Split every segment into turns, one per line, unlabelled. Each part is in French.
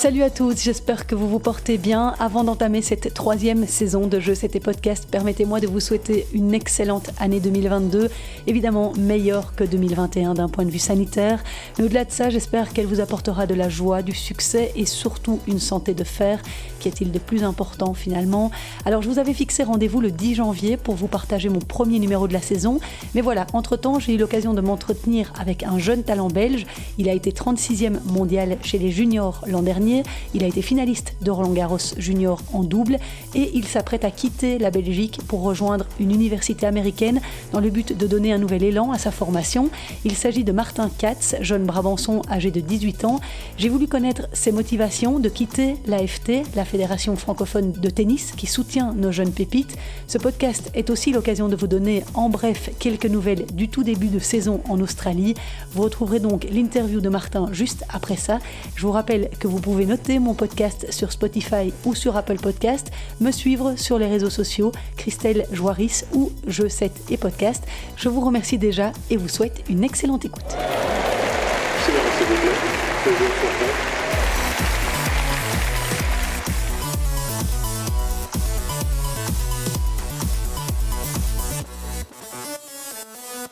Salut à tous, j'espère que vous vous portez bien. Avant d'entamer cette troisième saison de Jeux C'était Podcast, permettez-moi de vous souhaiter une excellente année 2022, évidemment meilleure que 2021 d'un point de vue sanitaire. Mais au-delà de ça, j'espère qu'elle vous apportera de la joie, du succès et surtout une santé de fer. Qu'est-il de plus important finalement Alors je vous avais fixé rendez-vous le 10 janvier pour vous partager mon premier numéro de la saison. Mais voilà, entre-temps, j'ai eu l'occasion de m'entretenir avec un jeune talent belge. Il a été 36e mondial chez les juniors l'an dernier il a été finaliste de Roland Garros Junior en double et il s'apprête à quitter la Belgique pour rejoindre une université américaine dans le but de donner un nouvel élan à sa formation. Il s'agit de Martin Katz, jeune Brabançon âgé de 18 ans. J'ai voulu connaître ses motivations de quitter l'AFT, la Fédération francophone de tennis, qui soutient nos jeunes pépites. Ce podcast est aussi l'occasion de vous donner en bref quelques nouvelles du tout début de saison en Australie. Vous retrouverez donc l'interview de Martin juste après ça. Je vous rappelle que vous pouvez noter mon podcast sur Spotify ou sur Apple Podcast, me suivre sur les réseaux sociaux Christelle Joaris ou Je 7 et Podcast. Je vous remercie déjà et vous souhaite une excellente écoute.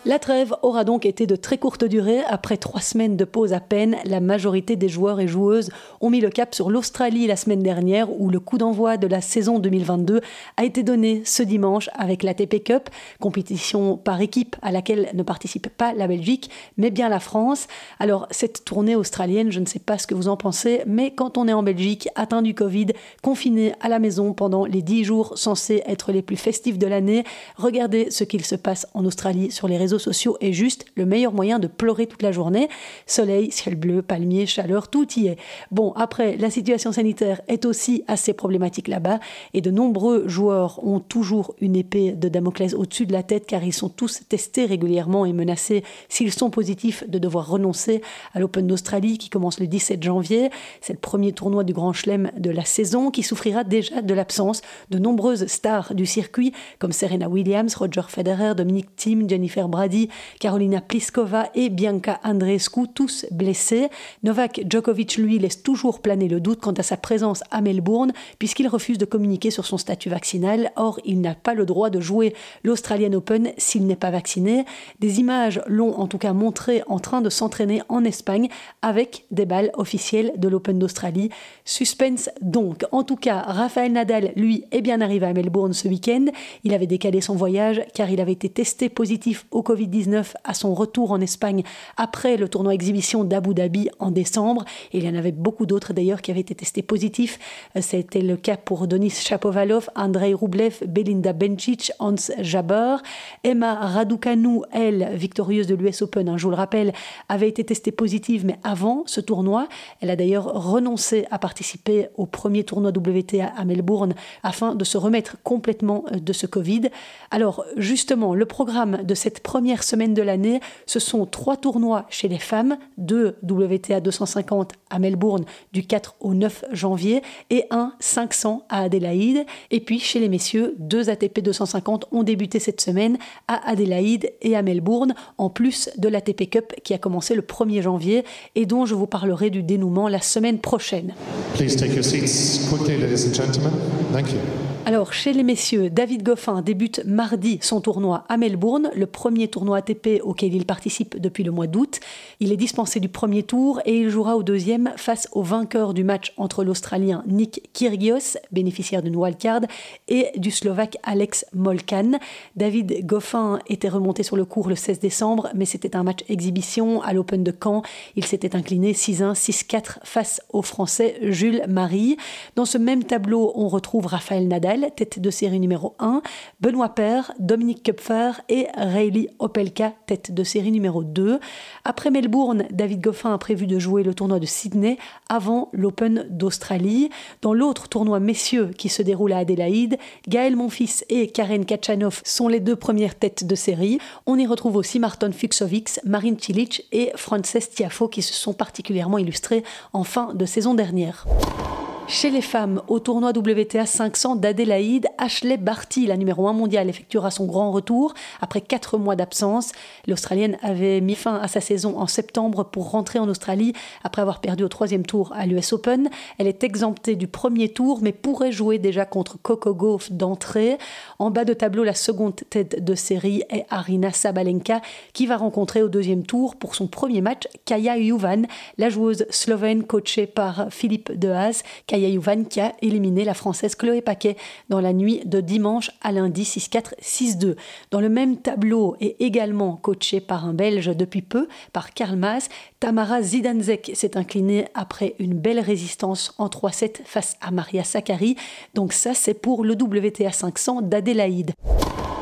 La trêve aura donc été de très courte durée. Après trois semaines de pause à peine, la majorité des joueurs et joueuses ont mis le cap sur l'Australie la semaine dernière, où le coup d'envoi de la saison 2022 a été donné ce dimanche avec la TP Cup, compétition par équipe à laquelle ne participe pas la Belgique, mais bien la France. Alors cette tournée australienne, je ne sais pas ce que vous en pensez, mais quand on est en Belgique, atteint du Covid, confiné à la maison pendant les dix jours censés être les plus festifs de l'année, regardez ce qu'il se passe en Australie sur les réseaux sociaux est juste le meilleur moyen de pleurer toute la journée. Soleil, ciel bleu, palmier, chaleur, tout y est. Bon, après, la situation sanitaire est aussi assez problématique là-bas et de nombreux joueurs ont toujours une épée de Damoclès au-dessus de la tête car ils sont tous testés régulièrement et menacés, s'ils sont positifs, de devoir renoncer à l'Open d'Australie qui commence le 17 janvier. C'est le premier tournoi du Grand Chelem de la saison qui souffrira déjà de l'absence de nombreuses stars du circuit comme Serena Williams, Roger Federer, Dominic Thiem, Jennifer Brady, Carolina Pliskova et Bianca Andreescu, tous blessés. Novak Djokovic, lui, laisse toujours planer le doute quant à sa présence à Melbourne, puisqu'il refuse de communiquer sur son statut vaccinal. Or, il n'a pas le droit de jouer l'Australian Open s'il n'est pas vacciné. Des images l'ont en tout cas montré en train de s'entraîner en Espagne avec des balles officielles de l'Open d'Australie. Suspense donc. En tout cas, Rafael Nadal, lui, est bien arrivé à Melbourne ce week-end. Il avait décalé son voyage car il avait été testé positif au Covid 19 à son retour en Espagne après le tournoi exhibition d'Abu Dhabi en décembre. il y en avait beaucoup d'autres d'ailleurs qui avaient été testés positifs. Euh, c'était le cas pour Denis Chapovalov, Andrei Rublev, Belinda Bencic, Hans Jaber. Emma Raducanu, elle, victorieuse de l'US Open, hein, je vous le rappelle, avait été testée positive, mais avant ce tournoi. Elle a d'ailleurs renoncé à participer au premier tournoi WTA à Melbourne afin de se remettre complètement euh, de ce Covid. Alors justement, le programme de cette première semaine de l'année, ce sont trois tournois chez les femmes, deux WTA 250 à Melbourne du 4 au 9 janvier et un 500 à Adélaïde. Et puis chez les messieurs, deux ATP 250 ont débuté cette semaine à Adélaïde et à Melbourne, en plus de l'ATP Cup qui a commencé le 1er janvier et dont je vous parlerai du dénouement la semaine prochaine. Alors, chez les messieurs, David Goffin débute mardi son tournoi à Melbourne, le premier tournoi ATP auquel il participe depuis le mois d'août. Il est dispensé du premier tour et il jouera au deuxième face au vainqueur du match entre l'Australien Nick Kyrgios, bénéficiaire d'une wildcard, et du Slovaque Alex Molkan. David Goffin était remonté sur le cours le 16 décembre, mais c'était un match exhibition à l'Open de Caen. Il s'était incliné 6-1, 6-4 face au Français Jules Marie. Dans ce même tableau, on retrouve Raphaël Nadal tête de série numéro 1, Benoît Paire, Dominique Kupfer et Rayleigh Opelka, tête de série numéro 2. Après Melbourne, David Goffin a prévu de jouer le tournoi de Sydney avant l'Open d'Australie. Dans l'autre tournoi messieurs qui se déroule à Adélaïde, Gaël Monfils et Karen Kachanov sont les deux premières têtes de série. On y retrouve aussi Martin Fuxovics, Marine Cilic et Frances Tiafo qui se sont particulièrement illustrés en fin de saison dernière. Chez les femmes, au tournoi WTA 500 d'Adélaïde, Ashley Barty, la numéro 1 mondiale, effectuera son grand retour après quatre mois d'absence. L'Australienne avait mis fin à sa saison en septembre pour rentrer en Australie après avoir perdu au troisième tour à l'US Open. Elle est exemptée du premier tour mais pourrait jouer déjà contre Coco Gauff d'entrée. En bas de tableau, la seconde tête de série est Arina Sabalenka qui va rencontrer au deuxième tour pour son premier match Kaya Juvan, la joueuse slovène coachée par Philippe Dehaze. Kaya qui a éliminé la Française Chloé Paquet dans la nuit de dimanche à lundi 6-4, 6-2. Dans le même tableau et également coaché par un Belge depuis peu, par Karl Maas, Tamara Zidanzek s'est inclinée après une belle résistance en 3-7 face à Maria Sakkari. Donc ça, c'est pour le WTA 500 d'Adélaïde.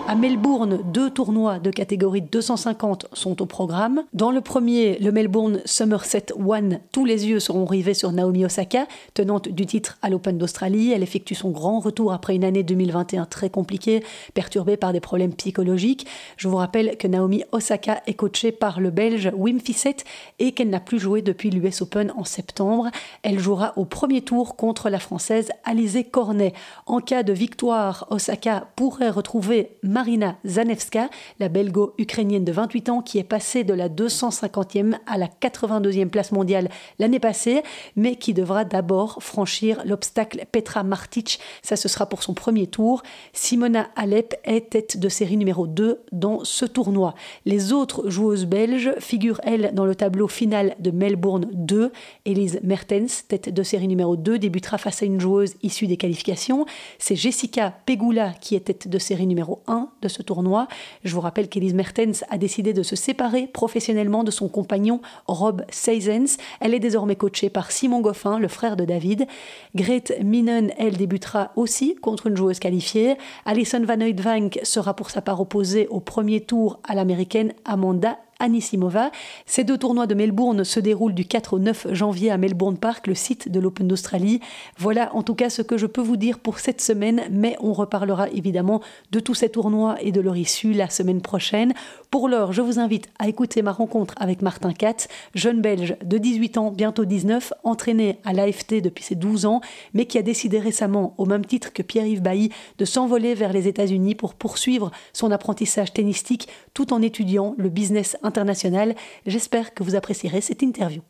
À Melbourne, deux tournois de catégorie 250 sont au programme. Dans le premier, le Melbourne Somerset One, tous les yeux seront rivés sur Naomi Osaka, tenante du titre à l'Open d'Australie. Elle effectue son grand retour après une année 2021 très compliquée, perturbée par des problèmes psychologiques. Je vous rappelle que Naomi Osaka est coachée par le Belge Wim Fissette et qu'elle n'a plus joué depuis l'US Open en septembre. Elle jouera au premier tour contre la Française Alizé Cornet. En cas de victoire, Osaka pourrait retrouver Marina Zanevska, la belgo-ukrainienne de 28 ans qui est passée de la 250e à la 82e place mondiale l'année passée, mais qui devra d'abord franchir l'obstacle Petra Martic. Ça, ce sera pour son premier tour. Simona Alep est tête de série numéro 2 dans ce tournoi. Les autres joueuses belges figurent, elles, dans le tableau final de Melbourne 2. Elise Mertens, tête de série numéro 2, débutera face à une joueuse issue des qualifications. C'est Jessica Pegula qui est tête de série numéro 1 de ce tournoi. Je vous rappelle qu'Elise Mertens a décidé de se séparer professionnellement de son compagnon Rob Seisens. Elle est désormais coachée par Simon Goffin, le frère de David. Grete Minen, elle débutera aussi contre une joueuse qualifiée. Alison Van Oudvank sera pour sa part opposée au premier tour à l'américaine Amanda Anisimova. Ces deux tournois de Melbourne se déroulent du 4 au 9 janvier à Melbourne Park, le site de l'Open d'Australie. Voilà en tout cas ce que je peux vous dire pour cette semaine, mais on reparlera évidemment de tous ces tournois et de leur issue la semaine prochaine. Pour l'heure, je vous invite à écouter ma rencontre avec Martin Katz, jeune belge de 18 ans, bientôt 19, entraîné à l'AFT depuis ses 12 ans, mais qui a décidé récemment, au même titre que Pierre-Yves Bailly, de s'envoler vers les États-Unis pour poursuivre son apprentissage tennistique tout en étudiant le business international. J'espère que vous apprécierez cette interview.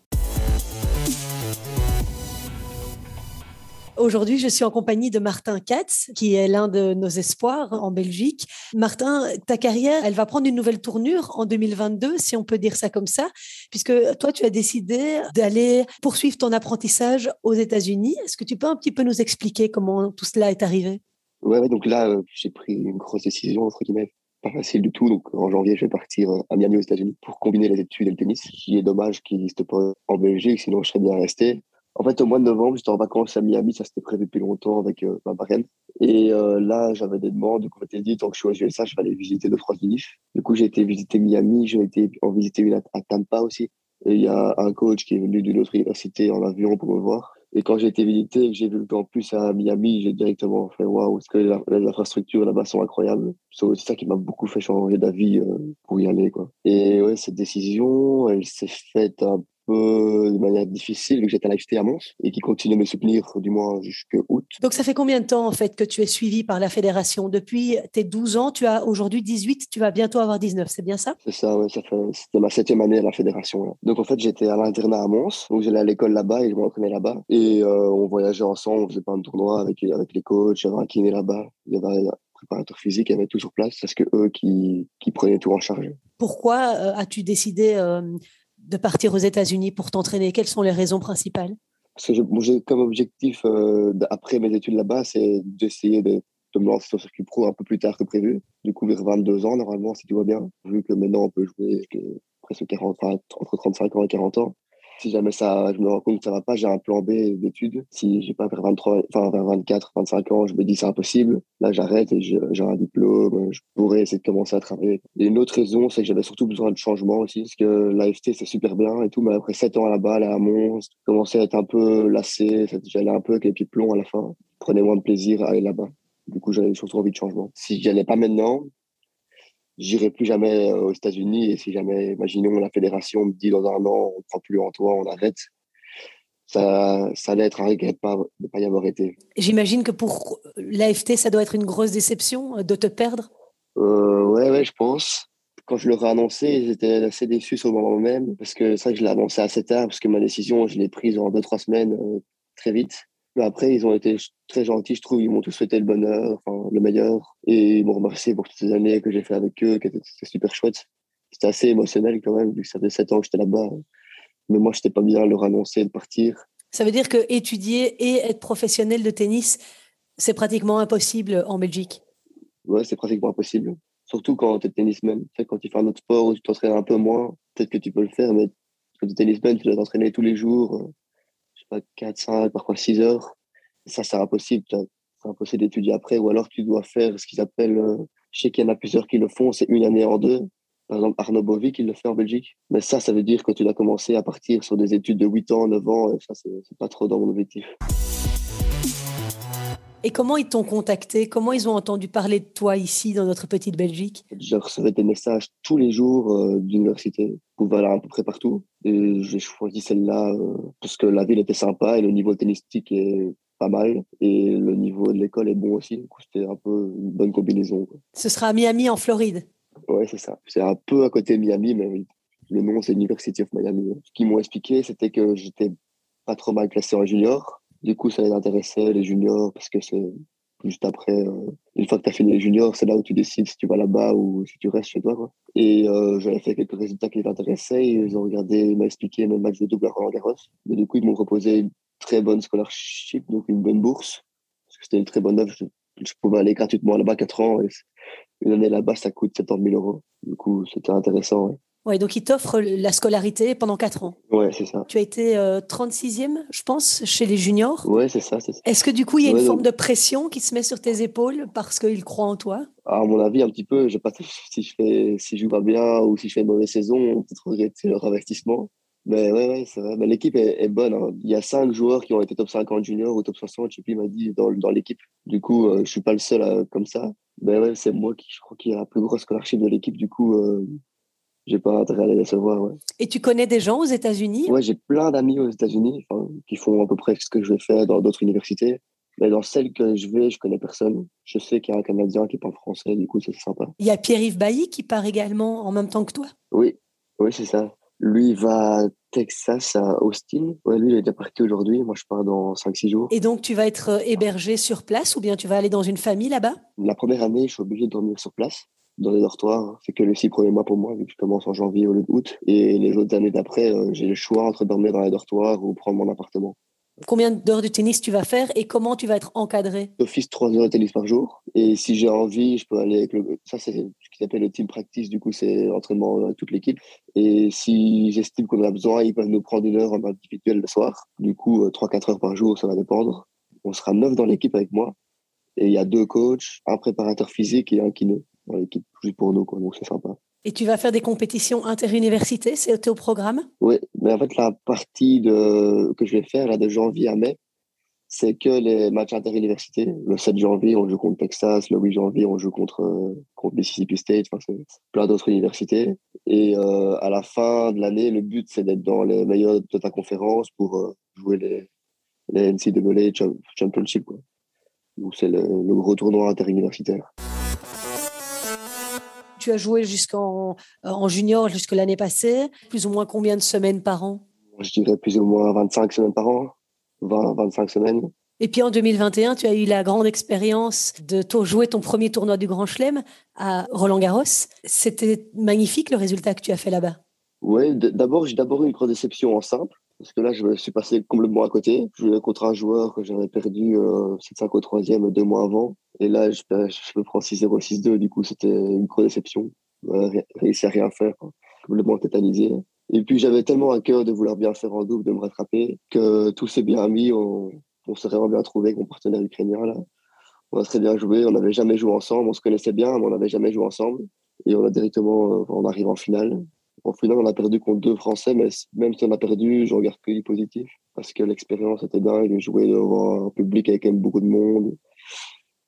Aujourd'hui, je suis en compagnie de Martin Katz, qui est l'un de nos espoirs en Belgique. Martin, ta carrière, elle va prendre une nouvelle tournure en 2022, si on peut dire ça comme ça, puisque toi, tu as décidé d'aller poursuivre ton apprentissage aux États-Unis. Est-ce que tu peux un petit peu nous expliquer comment tout cela est arrivé?
Ouais, donc là, euh, j'ai pris une grosse décision, entre guillemets, pas facile du tout. Donc en janvier, je vais partir à Miami aux États-Unis pour combiner les études et le tennis, qui est dommage qu'il n'existe pas en Belgique, sinon je serais bien resté. En fait, au mois de novembre, j'étais en vacances à Miami, ça s'était prévu depuis longtemps avec euh, ma marraine. Et euh, là, j'avais des demandes, donc on m'était dit, tant que je suis aux USA, je vais aller visiter de France Unif. Du coup, j'ai été visiter Miami, j'ai été en visiter une à, Tampa aussi. Et il y a un coach qui est venu d'une autre université en avion pour me voir. Et quand j'ai été que j'ai vu le campus à Miami, j'ai directement fait waouh, est-ce que les infrastructures là-bas sont incroyables. C'est ça qui m'a beaucoup fait changer d'avis euh, pour y aller. Quoi. Et ouais, cette décision, elle s'est faite un peu de manière difficile, vu que j'étais à l'IFT à Mons et qui continue de me soutenir du moins jusqu'à août.
Donc, ça fait combien de temps, en fait, que tu es suivi par la fédération? Depuis tes 12 ans, tu as aujourd'hui 18, tu vas bientôt avoir 19, c'est bien ça?
C'est ça, oui. Ça fait, c'était ma septième année à la fédération. Donc, en fait, j'étais à l'internat à Mons, donc j'allais à l'école là-bas et je m'entraînais là-bas. Et euh, on voyageait ensemble, on faisait plein de tournois avec, avec les coachs, il y avait un kiné là-bas, il y avait un préparateur physique, il y avait tout sur place, parce que eux qui, qui prenaient tout en charge.
Pourquoi euh, as-tu décidé euh, de partir aux États-Unis pour t'entraîner Quelles sont les raisons principales?
Parce que j'ai comme objectif, euh, après mes études là-bas, c'est d'essayer de, me lancer sur le circuit pro un peu plus tard que prévu. Du coup, vers 22 ans, normalement, si tu vois bien. Vu que maintenant, on peut jouer presque 40, entre 35 ans et 40 ans. Si jamais ça, je me rends compte que ça va pas, j'ai un plan B d'études. Si j'ai pas vers 23, enfin vers 24, 25 ans, je me dis c'est impossible. Là, j'arrête et j'ai un diplôme. Je pourrais essayer de commencer à travailler. Et une autre raison, c'est que j'avais surtout besoin de changement aussi, parce que l'AFT c'est super bien et tout, mais après 7 ans là-bas, là à Mons, je commençais à être un peu lassé. J'allais un peu avec les pieds plombs à la fin. Je prenais moins de plaisir à aller là-bas. Du coup, j'avais surtout envie de changement. Si j'y allais pas maintenant, j'irai plus jamais euh, aux États-Unis. Et si jamais, imaginons, la fédération me dit dans un an, on ne prend plus en toi, on arrête. ça, ça allait être un regret de ne pas, y avoir été.
J'imagine que pour l'AFT, ça doit être une grosse déception de te perdre.
Euh, ouais, ouais, je pense. Quand je leur ai annoncé, j'étais assez déçu sur le moment même, parce que c'est vrai que je l'ai annoncé assez tard, parce que ma décision, je l'ai prise en deux, trois semaines, euh, très vite. Mais après, ils ont été très gentils, je trouve. Ils m'ont tous souhaité le bonheur, enfin, le meilleur. Et ils m'ont remercié pour toutes ces années que j'ai fait avec eux, qui étaient, super chouettes. C'était assez émotionnel quand même, vu que ça faisait sept ans que j'étais là-bas. Mais moi, je n'étais pas bien leur annoncer de partir.
Ça veut dire que étudier et être professionnel de tennis, c'est pratiquement impossible en Belgique
Ouais, c'est pratiquement impossible. Surtout quand tu es tennisman. quand tu fais un autre sport où tu t'entraînes un peu moins, peut-être que tu peux le faire, mais quand tu es tennisman, tu dois t'entraîner tous les jours, euh, pas, 4, 5, parfois 6 heures. Ça, c'est impossible. C'est impossible d'étudier après. Ou alors, tu dois faire ce qu'ils appellent, euh, je sais qu'il y en a plusieurs qui le font, c'est une année en deux. Par exemple, Arnaud Bovic, il le fait en Belgique. Mais ça, ça veut dire que tu dois commencer à partir sur des études de 8 ans, 9 ans. Et ça, c'est pas trop dans mon objectif.
Et comment ils t'ont contacté? Comment ils ont entendu parler de toi ici, dans notre petite Belgique?
Je recevais des messages tous les jours euh, d'université. Pouvais aller à peu près partout. Et j'ai choisi celle-là euh, parce que la ville était sympa et le niveau tennistique est pas mal. Et le niveau de l'école est bon aussi. Du coup, c'était un peu une bonne combinaison.
Ce sera à Miami, en Floride?
Ouais, c'est ça. C'est un peu à côté de Miami, mais le nom, c'est University of Miami. Ce qu'ils m'ont expliqué, c'était que j'étais pas trop mal classé en junior du coup, ça les intéressait, les juniors, parce que c'est juste après, euh, une fois que tu as fini les juniors, c'est là où tu décides si tu vas là-bas ou si tu restes chez toi. Quoi. Et euh, j'avais fait quelques résultats qui les intéressaient. Ils ont regardé, ils m'ont expliqué mes matchs de double à Roland Garros. Et du coup, ils m'ont proposé une très bonne scholarship, donc une bonne bourse. Parce que c'était une très bonne œuvre. Je, pouvais aller gratuitement là-bas 4 ans. Et une année là-bas, ça coûte 70 000 euros. Du coup, c'était intéressant.
Donc il t'offre la scolarité pendant 4 ans.
Ouais, c'est ça.
Tu as été 36e, euh, je pense, chez les juniors.
Ouais, c'est ça,
Est-ce que du coup, il y a une forme de pression qui se met sur tes épaules parce qu'ils croient en toi?
À mon avis, un petit peu. Je sais pas si je fais, si je joue pas bien ou si je fais une mauvaise saison, on peut regretter leur investissement. Mais ouais, ouais c'est vrai. Mais l'équipe est, bonne. Hein. Il y a 5 joueurs qui ont été top 50 juniors ou top 60, je sais plus, il m'a dit, dans, dans l'équipe. Du coup, je euh, je suis pas le seul comme ça. Mais ouais, c'est moi qui, je crois, qui a la plus grosse scholarship de l'équipe. Du coup, euh, j'ai pas intérêt à les recevoir. Ouais.
Et tu connais des gens aux États-Unis?
Ouais, j'ai plein d'amis aux États-Unis qui font à peu près ce que je vais faire dans d'autres universités. Mais dans celle que je vais, je connais personne. Je sais qu'il y a un Canadien qui parle français, du coup, c'est sympa.
Il y a Pierre-Yves Bailly qui part également en même temps que toi?
Oui, oui, c'est ça. Lui, il va à Texas, à Austin. Ouais, lui, il est déjà parti aujourd'hui. Moi, je pars dans 5-6 jours.
Et donc, tu vas être euh, hébergé sur place ou bien tu vas aller dans une famille là-bas?
La première année, je suis obligé de dormir sur place dans les dortoirs. C'est que les six premiers mois pour moi, vu que je commence en janvier au lieu d'août. Et les autres années d'après, euh, j'ai le choix entre dormir dans les dortoirs ou prendre mon appartement.
Combien d'heures de tennis tu vas faire et comment tu vas être encadré?
D'office, trois heures de tennis par jour. Et si j'ai envie, je peux aller avec le. Ça, c'est ce qu'ils appelle le team practice. Du coup, c'est l'entraînement de toute l'équipe. Et si j'estime qu'on a besoin, ils peuvent nous prendre une heure en individuel le soir. Du coup, euh, trois, quatre heures par jour, ça va dépendre. On sera neuf dans l'équipe avec moi. Et il y a deux coachs, un préparateur physique et un kiné dans l'équipe, juste pour nous, quoi, donc c'est sympa.
Et tu vas faire des compétitions interuniversités, c'est au programme?
Oui, mais en fait, la partie de, que je vais faire là, de janvier à mai, c'est que les matchs interuniversités. Le 7 janvier, on joue contre Texas. Le 8 janvier, on joue contre, contre Mississippi State. Enfin, c'est plein d'autres universités. Et euh, à la fin de l'année, le but, c'est d'être dans les meilleurs de ta conférence pour euh, jouer les, les NCAA Championship. Donc, c'est le, le gros tournoi interuniversitaire
tu as joué jusqu'en euh, en junior jusque l'année passée Plus ou moins combien de semaines par an?
Je dirais plus ou moins 25 semaines par an. 20, 25 semaines.
Et puis en 2021, tu as eu la grande expérience de jouer ton premier tournoi du Grand Chelem à Roland Garros. C'était magnifique le résultat que tu as fait là-bas?
Oui, d'abord, j'ai d'abord eu une grosse déception en simple. Parce que là, je me suis passé complètement à côté. Je jouais contre un joueur que j'avais perdu euh, 7-5 au troisième deux mois avant. Et là, je, me prends 6-0, 6-2. Du coup, c'était une grosse déception. Euh, réussi à rien faire. Complètement tétanisé. Et puis, j'avais tellement à cœur de vouloir bien faire en double, de me rattraper, que tout s'est bien mis. On, on s'est vraiment bien trouvé avec mon partenaire ukrainien. Là. On a très bien joué. On n'avait jamais joué ensemble. On se connaissait bien, mais on n'avait jamais joué ensemble. Et on a directement, euh, on arrive en finale. Au final, on a perdu contre deux Français, mais même si on a perdu, je regarde que du positif parce que l'expérience était dingue. Jouer devant un public avec quand même beaucoup de monde.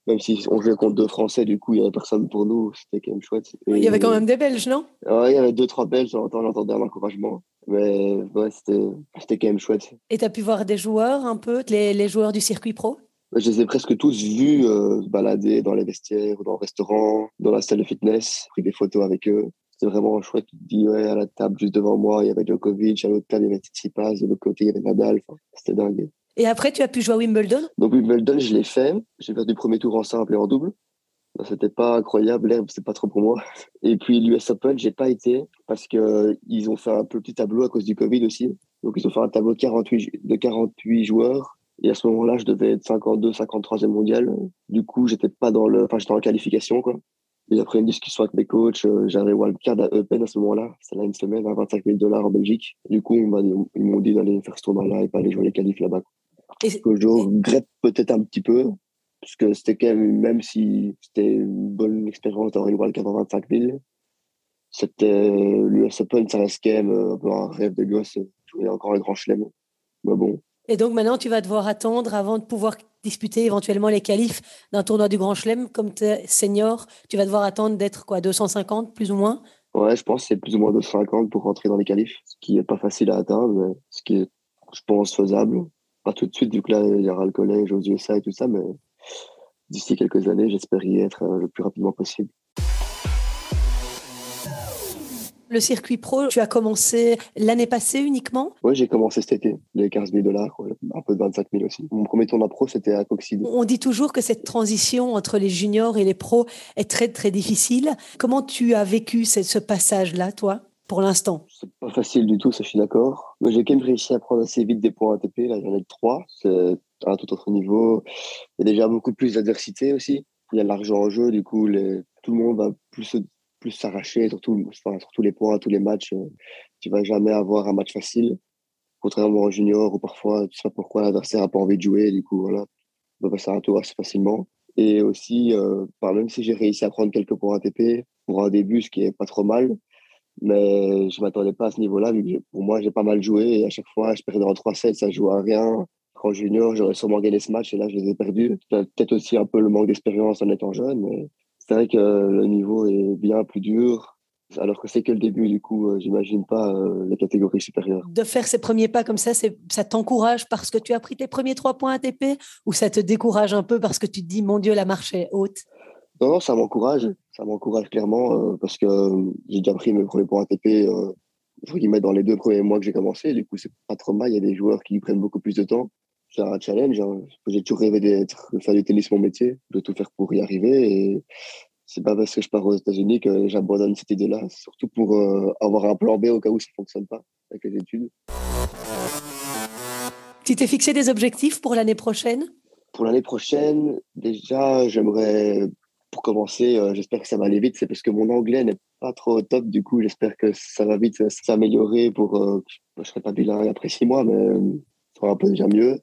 Même si on jouait contre deux Français, du coup, il n'y avait personne pour nous. C'était quand même chouette.
il y avait quand même des Belges, non?
Ouais, il y avait deux, trois Belges. J'entendais un encouragement. Mais ouais, c'était quand même chouette.
Et tu as pu voir des joueurs un peu, les, les joueurs du circuit pro?
Je les ai presque tous vus euh, se balader dans les vestiaires, dans le restaurant, dans la salle de fitness, pris des photos avec eux. C'était vraiment chouette. Tu te dis, ouais, à la table juste devant moi, il y avait Djokovic, à l'autre table, il y avait Tsitsipas, de l'autre côté, il y avait Nadal. Enfin, c'était dingue.
Et après, tu as pu jouer à Wimbledon?
Donc, Wimbledon, je l'ai fait. J'ai fait du premier tour en simple et en double. C'était pas incroyable, l'herbe, c'est pas trop pour moi. Et puis, l'US Open, j'ai pas été parce qu'ils ont fait un petit tableau à cause du Covid aussi. Donc, ils ont fait un tableau de 48, de 48 joueurs et à ce moment-là, je devais être 52, 53e mondial. Du coup, j'étais pas dans le, enfin, j'étais en qualification, quoi. Et après une discussion avec mes coachs, euh, j'avais wildcard à Eupen à ce moment-là. C'est là une semaine à 25 000 dollars en Belgique. Du coup, ils m'ont dit d'aller faire ce tournoi-là et pas aller jouer les qualifs là-bas. Que je regrette peut-être un petit peu, parce que c'était quand même, même si c'était une bonne expérience d'avoir une wildcard à 25 000, c'était l'US Open, ça reste quand même euh, un peu un rêve de gosse. Jouer encore un grand chelem. Mais bon,
et donc maintenant, tu vas devoir attendre avant de pouvoir disputer éventuellement les qualifs d'un tournoi du Grand Chelem. Comme es senior, tu vas devoir attendre d'être quoi, 250 plus ou moins?
Ouais, je pense que c'est plus ou moins 250 pour rentrer dans les qualifs, ce qui n'est pas facile à atteindre, mais ce qui est, je pense, faisable. Pas tout de suite, vu que là, il y aura le collège aux USA et tout ça, mais d'ici quelques années, j'espère y être euh, le plus rapidement possible.
Le circuit pro, tu as commencé l'année passée uniquement?
Oui, j'ai commencé cet été, les 15 000 dollars, un peu de 25 000 aussi. Mon premier tournoi pro, c'était à Coxide.
On dit toujours que cette transition entre les juniors et les pros est très, très difficile. Comment tu as vécu ce, passage-là, toi pour l'instant?
C'est pas facile du tout, ça je suis d'accord. Mais j'ai quand même réussi à prendre assez vite des points ATP. Là, j'en ai trois. C'est à un tout autre niveau. Il y a déjà beaucoup plus d'adversité aussi. Il y a l'argent en jeu, du coup, les... tout le monde va plus plus s'arracher sur, enfin, les points, tous les matchs. Euh, tu vas jamais avoir un match facile, contrairement en junior où parfois tu sais pas pourquoi l'adversaire a pas envie de jouer. Du coup, voilà, tu vas passer un tour assez facilement. Et aussi, euh, même si j'ai réussi à prendre quelques points ATP pour un début, ce qui est pas trop mal, mais je m'attendais pas à ce niveau-là, vu que pour moi, j'ai pas mal joué et à chaque fois, je perdais en 3-7, ça joue à rien. En junior, j'aurais sûrement gagné ce match et là, je les ai perdus. Peut-être aussi un peu le manque d'expérience en étant jeune, mais c'est vrai que le niveau est bien plus dur. Alors que c'est que le début, du coup, euh, j'imagine pas euh, les catégories supérieures.
De faire ces premiers pas comme ça, ça t'encourage parce que tu as pris tes premiers trois points ATP ou ça te décourage un peu parce que tu te dis, mon Dieu, la marche est haute?
Non, non, ça m'encourage. Ça m'encourage clairement euh, parce que j'ai déjà pris mes premiers points ATP, dans les deux premiers mois que j'ai commencé. Du coup, c'est pas trop mal. Il y a des joueurs qui prennent beaucoup plus de temps. C'est un challenge. Hein. J'ai toujours rêvé d'être, de faire du tennis mon métier, de tout faire pour y arriver. Et c'est pas parce que je pars aux États-Unis que j'abandonne cette idée-là. Surtout pour euh, avoir un plan B au cas où ça ne fonctionne pas avec les études.
Tu t'es fixé des objectifs pour l'année prochaine?
Pour l'année prochaine, déjà, j'aimerais, pour commencer, euh, j'espère que ça va aller vite. C'est parce que mon anglais n'est pas trop top. Du coup, j'espère que ça va vite s'améliorer pour. Euh, je ne serai pas bilingue après six mois, mais ça sera un peu déjà mieux.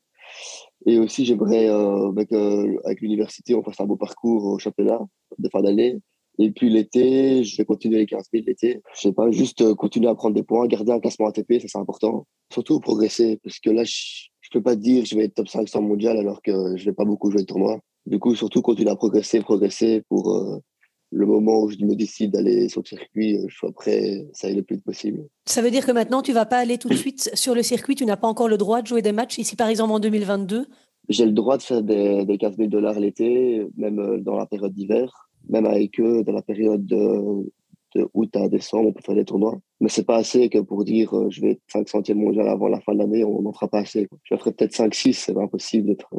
Et aussi, j'aimerais, euh, avec, euh, avec l'université, on fasse un beau parcours au championnat de fin d'année. Et puis l'été, je vais continuer les 15 000 l'été. Je sais pas, juste euh, continuer à prendre des points, garder un classement ATP, ça c'est important. Surtout progresser, parce que là, je, je peux pas dire que je vais être top 500 mondial alors que je vais pas beaucoup jouer le tournoi. Du coup, surtout continuer à progresser, progresser pour le moment où je me décide d'aller sur le circuit, euh, je suis prêt, ça aille le plus possible.
Ça veut dire que maintenant, tu vas pas aller tout de suite sur le circuit, tu n'as pas encore le droit de jouer des matchs ici, par exemple, en 2022
J'ai le droit de faire des, des 15 000 dollars l'été, même euh, dans la période d'hiver, même avec eux, dans la période de, août à décembre, on peut faire des tournois. Mais c'est pas assez que pour dire euh, je vais être 500e mondial avant la fin de l'année, on n'en fera pas assez. Je ferai peut-être 5-6, c'est impossible d'être,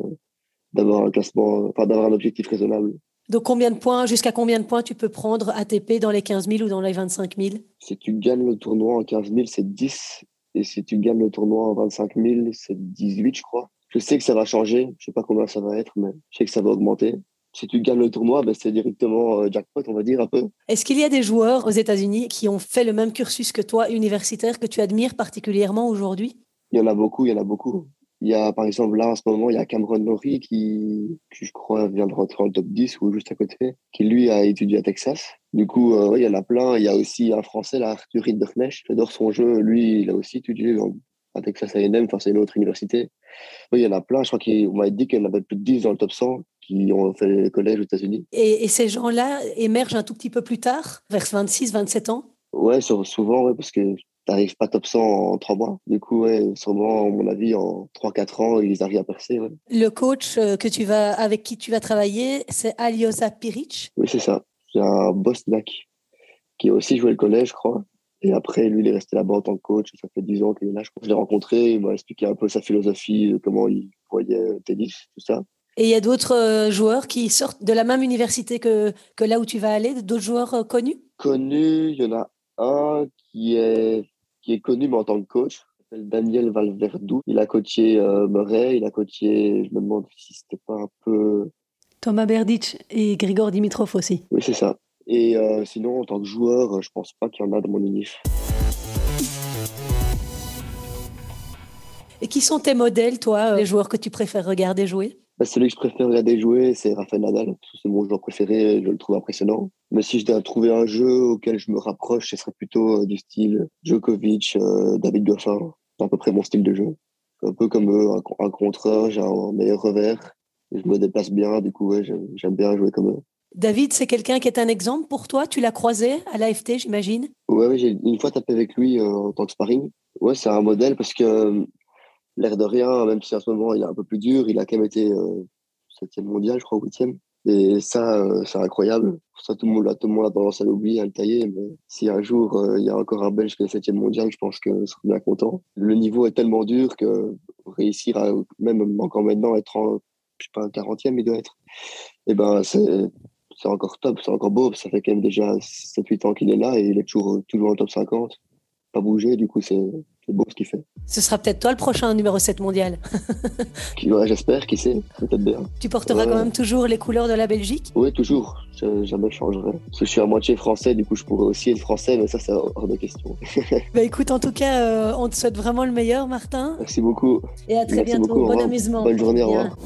d'avoir un classement, enfin, d'avoir un objectif raisonnable.
Donc, combien de points, jusqu'à combien de points tu peux prendre ATP dans les 15 000 ou dans les 25 000
Si tu gagnes le tournoi en 15 000, c'est 10. Et si tu gagnes le tournoi en 25 000, c'est 18, je crois. Je sais que ça va changer. Je sais pas combien ça va être, mais je sais que ça va augmenter. Si tu gagnes le tournoi, ben c'est directement euh, jackpot, on va dire un peu.
Est-ce qu'il y a des joueurs aux États-Unis qui ont fait le même cursus que toi, universitaire, que tu admires particulièrement aujourd'hui?
Il y en a beaucoup, il y en a beaucoup. Il y a, par exemple, là, en ce moment, il y a Cameron Norrie qui, qui, je crois, vient de rentrer en top 10 ou juste à côté, qui, lui, a étudié à Texas. Du coup, euh, il y en a plein. Il y a aussi un Français, là, Arthur Rinderknecht. J'adore son jeu. Lui, il a aussi étudié à Texas A&M. Enfin, c'est une autre université. Il y en a plein. Je crois qu'on m'a dit qu'il y en avait plus de 10 dans le top 100 qui ont fait le collège aux États-Unis.
Et, ces gens-là émergent un tout petit peu plus tard, vers 26, 27 ans?
Ouais, souvent, ouais, parce que tu n'arrives pas top 100 en trois mois. Du coup, ouais, sûrement, à mon avis, en 3-4 ans, ils arrivent à percer.
Le coach euh, que tu vas, avec qui tu vas travailler, c'est Aliosa Piric
Oui, c'est ça. C'est un Bosnac qui a aussi joué le collège, je crois. Et après, lui, il est resté là-bas en tant que coach. Ça fait 10 ans qu'il est là. Je, je l'ai rencontré. Il m'a expliqué un peu sa philosophie, comment il voyait le tennis, tout ça.
Et il y a d'autres euh, joueurs qui sortent de la même université que, que là où tu vas aller, d'autres joueurs euh, connus?
Connus, il y en a un qui est, qui est connu mais en tant que coach. Il s'appelle Daniel Valverdou. Il a coaché euh, Murray, il a coaché, je me demande si c'était pas un peu.
Thomas Berdic et Grigor Dimitrov aussi.
Oui, c'est ça. Et euh, sinon, en tant que joueur, je pense pas qu'il y en a dans mon unif.
Et qui sont tes modèles, toi, euh, les joueurs que tu préfères regarder jouer?
Bah, Celui que je préfère regarder jouer, c'est Rafael Nadal. C'est mon joueur préféré, je le trouve impressionnant. Mais si je dois trouver un jeu auquel je me rapproche, ce serait plutôt euh, du style Djokovic, David Goffin. C'est à peu près mon style de jeu. Un peu comme eux, un, contreur, j'ai un meilleur revers. je me déplace bien, du coup, ouais, j'aime bien jouer comme eux.
David, c'est quelqu'un qui est un exemple pour toi? Tu l'as croisé à l'AFT, j'imagine?
Oui, j'ai une fois tapé avec lui euh, en tant que sparring. Ouais, c'est un modèle parce que euh, l'air de rien, même si en ce moment il est un peu plus dur, il a quand même été 7e euh, mondial, je crois, 8e. Et ça, c'est incroyable. Ça, tout le, monde, tout le monde a tendance à l'oublier, à le tailler. Mais si un jour il y a encore un Belge qui est 7e mondial, je pense que je serai bien content. Le niveau est tellement dur que réussir à, même encore maintenant, être en, je sais pas, un 40e, il doit être. Et eh ben, c'est c'est encore top, c'est encore beau. Ça fait quand même déjà 7-8 ans qu'il est là et il est toujours, toujours en top 50. Pas bougé, du coup, c'est beau ce qu'il fait.
Ce sera peut-être toi le prochain numéro 7 mondial.
J'espère, qui sait, peut-être bien.
Tu porteras quand même toujours les couleurs de la Belgique?
Oui, toujours. Je, jamais je changerai. Parce que je suis à moitié français, du coup, je pourrais aussi être français, mais ça, c'est hors de question.
bah écoute, en tout cas, euh, on te souhaite vraiment le meilleur, Martin.
Merci beaucoup.
Et à très bientôt. bon amusement.
Bonne journée, au revoir.